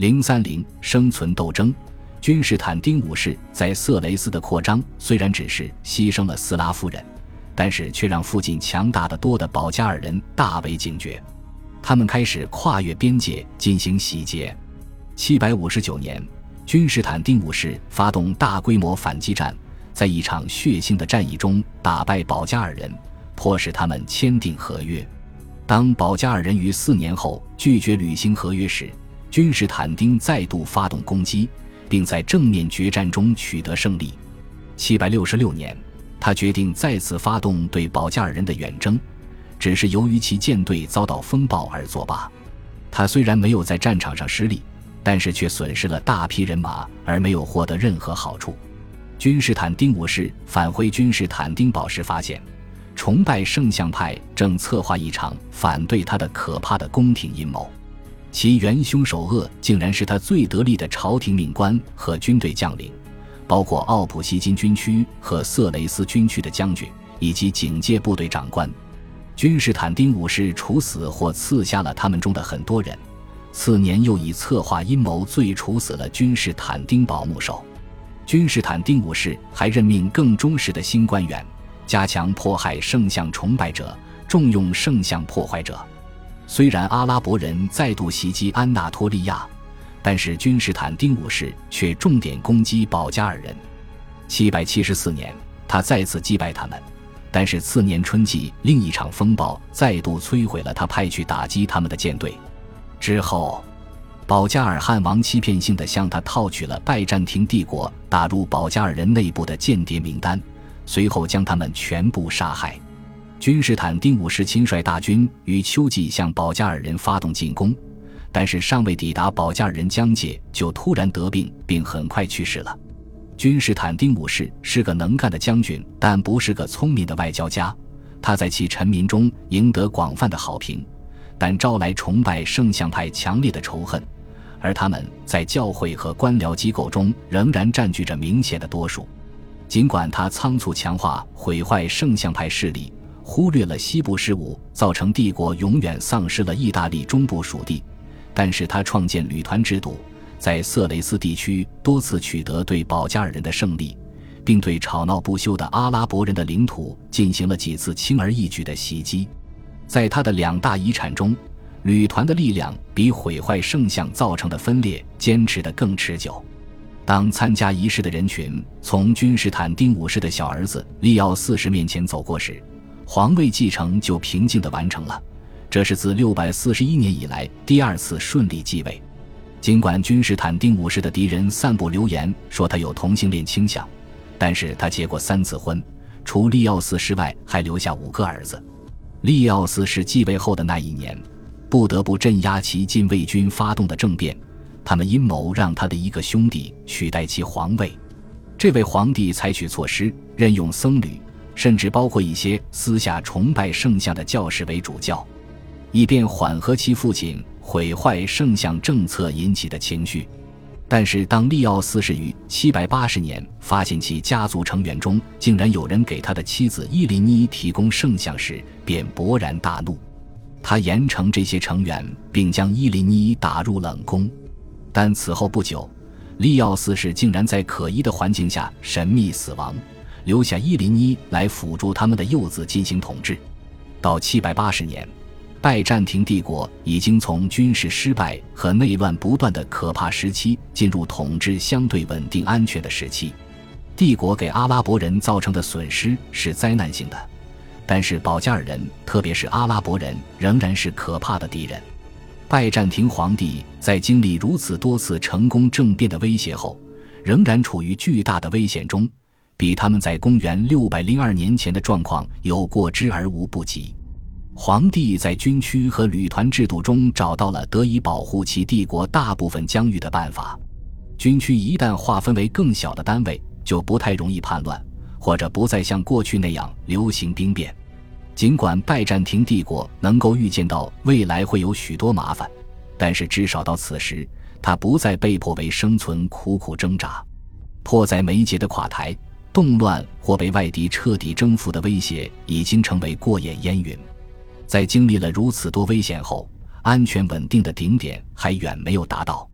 零三零生存斗争，君士坦丁五世在色雷斯的扩张虽然只是牺牲了斯拉夫人，但是却让附近强大的多的保加尔人大为警觉，他们开始跨越边界进行洗劫。七百五十九年，君士坦丁五世发动大规模反击战，在一场血腥的战役中打败保加尔人，迫使他们签订合约。当保加尔人于四年后拒绝履行合约时，君士坦丁再度发动攻击，并在正面决战中取得胜利。七百六十六年，他决定再次发动对保加尔人的远征，只是由于其舰队遭到风暴而作罢。他虽然没有在战场上失利，但是却损失了大批人马，而没有获得任何好处。君士坦丁五世返回君士坦丁堡时，发现崇拜圣像派正策划一场反对他的可怕的宫廷阴谋。其元凶首恶竟然是他最得力的朝廷命官和军队将领，包括奥普西金军区和色雷斯军区的将军以及警戒部队长官。君士坦丁五世处死或刺杀了他们中的很多人，次年又以策划阴谋罪处死了君士坦丁堡牧首。君士坦丁五世还任命更忠实的新官员，加强迫害圣像崇拜者，重用圣像破坏者。虽然阿拉伯人再度袭击安纳托利亚，但是君士坦丁五世却重点攻击保加尔人。七百七十四年，他再次击败他们，但是次年春季，另一场风暴再度摧毁了他派去打击他们的舰队。之后，保加尔汉王欺骗性的向他套取了拜占庭帝国打入保加尔人内部的间谍名单，随后将他们全部杀害。君士坦丁五世亲率大军于秋季向保加尔人发动进攻，但是尚未抵达保加尔人疆界就突然得病，并很快去世了。君士坦丁五世是个能干的将军，但不是个聪明的外交家。他在其臣民中赢得广泛的好评，但招来崇拜圣像派强烈的仇恨，而他们在教会和官僚机构中仍然占据着明显的多数。尽管他仓促强化毁坏圣像派势力。忽略了西部事务，造成帝国永远丧失了意大利中部属地。但是他创建旅团制度，在色雷斯地区多次取得对保加尔人的胜利，并对吵闹不休的阿拉伯人的领土进行了几次轻而易举的袭击。在他的两大遗产中，旅团的力量比毁坏圣像造成的分裂坚持得更持久。当参加仪式的人群从君士坦丁五世的小儿子利奥四世面前走过时，皇位继承就平静地完成了，这是自六百四十一年以来第二次顺利继位。尽管君士坦丁五世的敌人散布流言说他有同性恋倾向，但是他结过三次婚，除利奥四世外还留下五个儿子。利奥四世继位后的那一年，不得不镇压其禁卫军发动的政变，他们阴谋让他的一个兄弟取代其皇位。这位皇帝采取措施，任用僧侣。甚至包括一些私下崇拜圣像的教士为主教，以便缓和其父亲毁坏圣像政策引起的情绪。但是，当利奥四世于七百八十年发现其家族成员中竟然有人给他的妻子伊琳妮提供圣像时，便勃然大怒。他严惩这些成员，并将伊琳妮打入冷宫。但此后不久，利奥四世竟然在可疑的环境下神秘死亡。留下伊林伊来辅助他们的幼子进行统治。到七百八十年，拜占庭帝国已经从军事失败和内乱不断的可怕时期进入统治相对稳定安全的时期。帝国给阿拉伯人造成的损失是灾难性的，但是保加尔人，特别是阿拉伯人，仍然是可怕的敌人。拜占庭皇帝在经历如此多次成功政变的威胁后，仍然处于巨大的危险中。比他们在公元六百零二年前的状况有过之而无不及。皇帝在军区和旅团制度中找到了得以保护其帝国大部分疆域的办法。军区一旦划分为更小的单位，就不太容易叛乱，或者不再像过去那样流行兵变。尽管拜占庭帝国能够预见到未来会有许多麻烦，但是至少到此时，他不再被迫为生存苦苦挣扎。迫在眉睫的垮台。动乱或被外敌彻底征服的威胁已经成为过眼烟云，在经历了如此多危险后，安全稳定的顶点还远没有达到。